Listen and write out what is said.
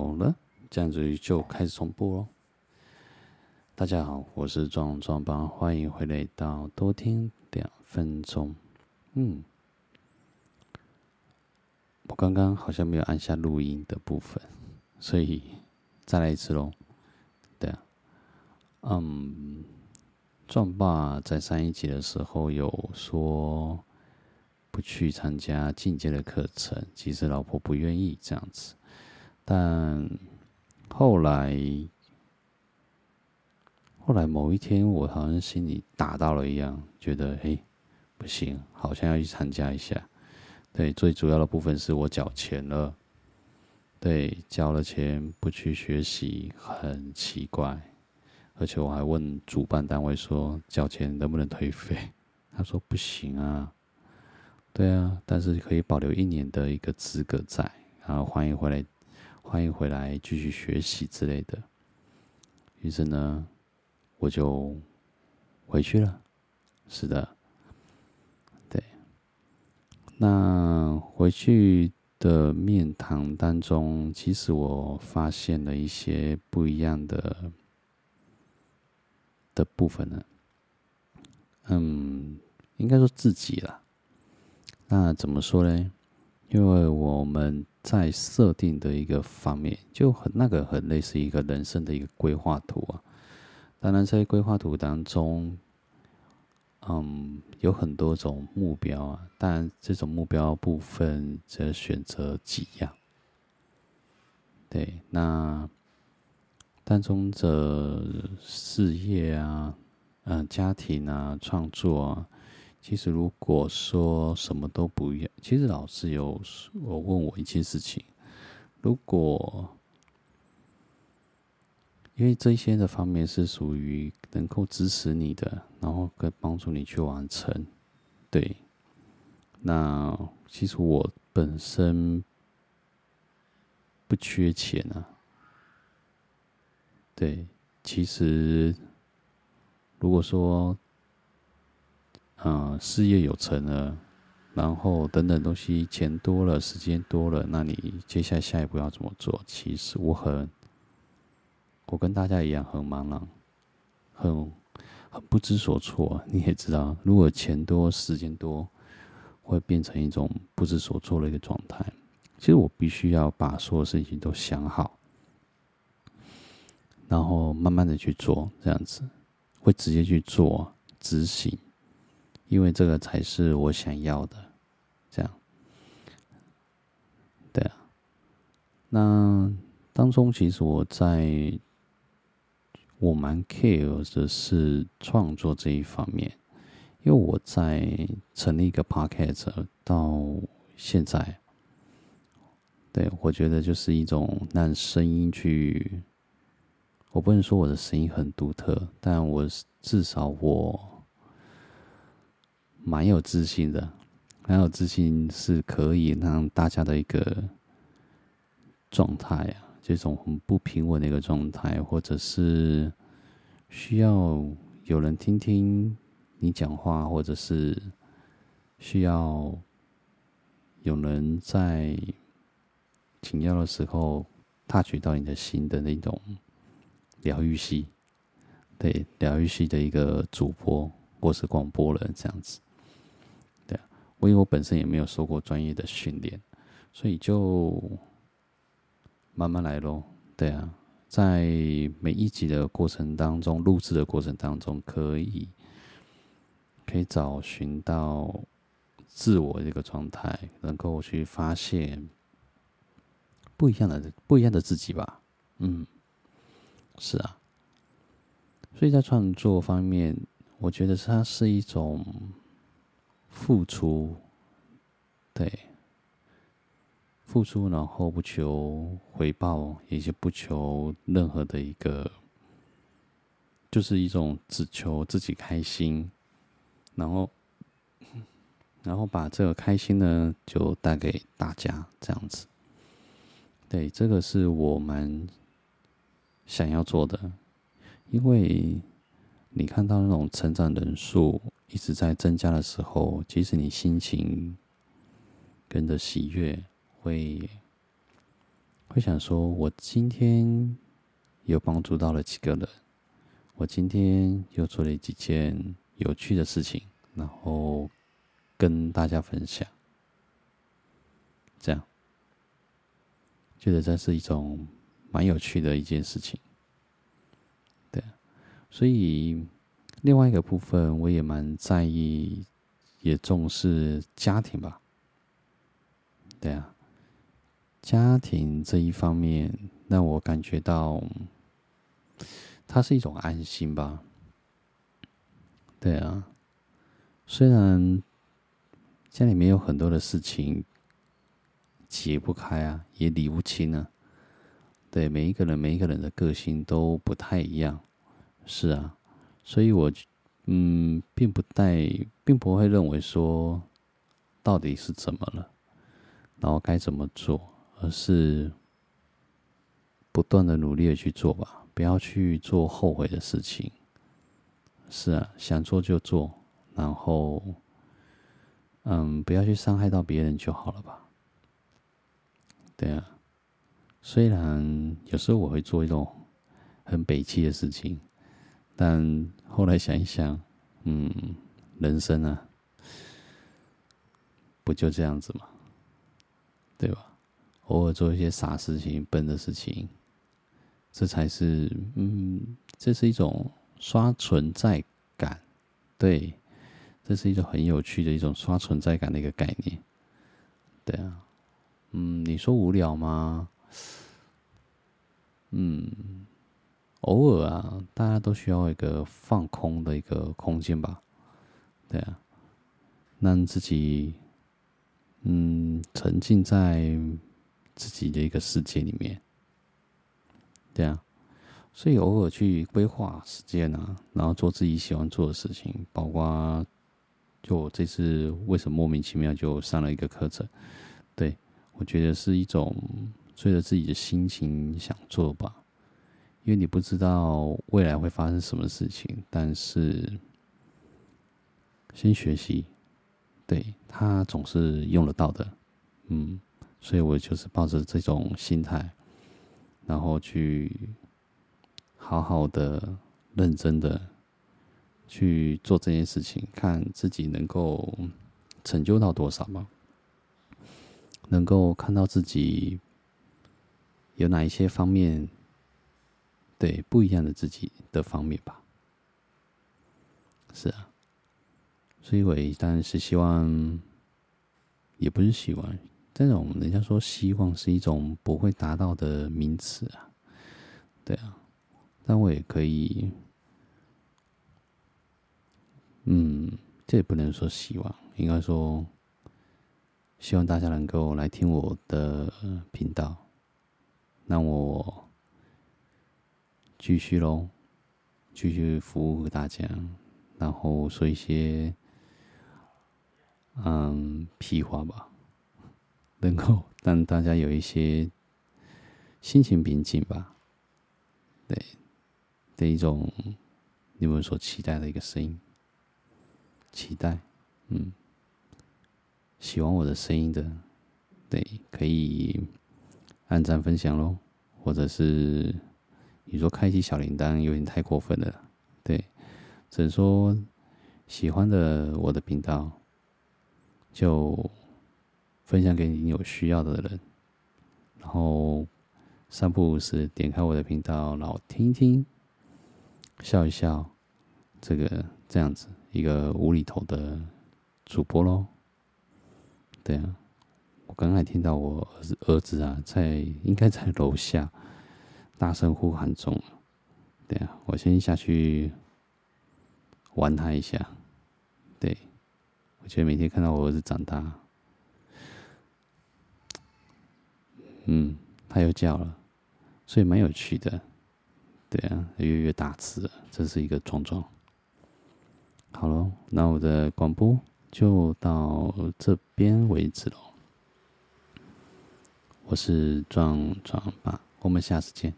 好了，这样子就开始重播喽。大家好，我是壮壮帮，欢迎回来到多听两分钟。嗯，我刚刚好像没有按下录音的部分，所以再来一次喽。对啊，嗯，壮爸在上一集的时候有说不去参加进阶的课程，其实老婆不愿意这样子。但后来，后来某一天，我好像心里打到了一样，觉得嘿，不行，好像要去参加一下。对，最主要的部分是我缴钱了，对，交了钱不去学习很奇怪，而且我还问主办单位说，缴钱能不能退费？他说不行啊。对啊，但是可以保留一年的一个资格在，然后欢迎回来。欢迎回来，继续学习之类的。于是呢，我就回去了。是的，对。那回去的面谈当中，其实我发现了一些不一样的的部分呢。嗯，应该说自己啦。那怎么说呢？因为我们。在设定的一个方面，就很那个很类似一个人生的一个规划图啊。当然，在规划图当中，嗯，有很多种目标啊。但这种目标部分则选择几样。对，那当中的事业啊，嗯，家庭啊，创作啊。其实，如果说什么都不要，其实老师有我问我一件事情：如果因为这些的方面是属于能够支持你的，然后可以帮助你去完成，对，那其实我本身不缺钱啊，对，其实如果说。嗯，事业有成了，然后等等东西，钱多了，时间多了，那你接下来下一步要怎么做？其实我很，我跟大家一样很茫然，很很不知所措。你也知道，如果钱多，时间多，会变成一种不知所措的一个状态。其实我必须要把所有事情都想好，然后慢慢的去做，这样子会直接去做执行。因为这个才是我想要的，这样，对啊。那当中其实我在，我蛮 care 的是创作这一方面，因为我在成立一个 podcast 到现在，对，我觉得就是一种让声音去，我不能说我的声音很独特，但我至少我。蛮有自信的，蛮有自信是可以让大家的一个状态啊，这种很不平稳的一个状态，或者是需要有人听听你讲话，或者是需要有人在紧要的时候 touch 到你的心的那种疗愈系，对，疗愈系的一个主播或是广播人这样子。我因为我本身也没有受过专业的训练，所以就慢慢来喽。对啊，在每一集的过程当中，录制的过程当中，可以可以找寻到自我这个状态，能够去发现不一样的不一样的自己吧。嗯，是啊。所以在创作方面，我觉得它是一种。付出，对，付出，然后不求回报，也就不求任何的一个，就是一种只求自己开心，然后，然后把这个开心呢，就带给大家，这样子。对，这个是我们想要做的，因为你看到那种成长人数。一直在增加的时候，其实你心情跟着喜悦会会想说，我今天又帮助到了几个人，我今天又做了几件有趣的事情，然后跟大家分享，这样觉得这是一种蛮有趣的一件事情。所以另外一个部分，我也蛮在意，也重视家庭吧。对啊，家庭这一方面让我感觉到，它是一种安心吧。对啊，虽然家里面有很多的事情解不开啊，也理不清啊。对，每一个人，每一个人的个性都不太一样，是啊，所以我嗯，并不带，并不会认为说到底是怎么了，然后该怎么做，而是不断的努力的去做吧，不要去做后悔的事情。是啊，想做就做，然后嗯，不要去伤害到别人就好了吧。对啊。虽然有时候我会做一种很北七的事情，但后来想一想，嗯，人生啊，不就这样子吗？对吧？偶尔做一些傻事情、笨的事情，这才是，嗯，这是一种刷存在感，对，这是一种很有趣的一种刷存在感的一个概念。对啊，嗯，你说无聊吗？嗯，偶尔啊，大家都需要一个放空的一个空间吧，对啊，让自己嗯沉浸在自己的一个世界里面，对啊，所以偶尔去规划时间啊，然后做自己喜欢做的事情，包括就我这次为什么莫名其妙就上了一个课程，对，我觉得是一种。随着自己的心情想做吧，因为你不知道未来会发生什么事情，但是先学习，对，他总是用得到的，嗯，所以我就是抱着这种心态，然后去好好的、认真的去做这件事情，看自己能够成就到多少嘛，能够看到自己。有哪一些方面，对不一样的自己的方面吧？是啊，所以我当然是希望，也不是希望，这种人家说希望是一种不会达到的名词啊，对啊，但我也可以，嗯，这也不能说希望，应该说希望大家能够来听我的频道。让我继续喽，继续服务大家，然后说一些嗯屁话吧，能够让大家有一些心情平静吧，对的一种你们所期待的一个声音，期待，嗯，喜欢我的声音的，对，可以。按赞分享喽，或者是你说开启小铃铛有点太过分了，对，只能说喜欢的我的频道就分享给你有需要的人，然后三不五时点开我的频道，然后听一听，笑一笑，这个这样子一个无厘头的主播喽，对啊。我刚才听到我儿子儿子啊，在应该在楼下大声呼喊中。对啊，我先下去玩他一下。对，我觉得每天看到我儿子长大，嗯，他又叫了，所以蛮有趣的。对啊，越越大只了，这是一个壮壮。好了，那我的广播就到这边为止喽。我是壮壮爸，我们下次见。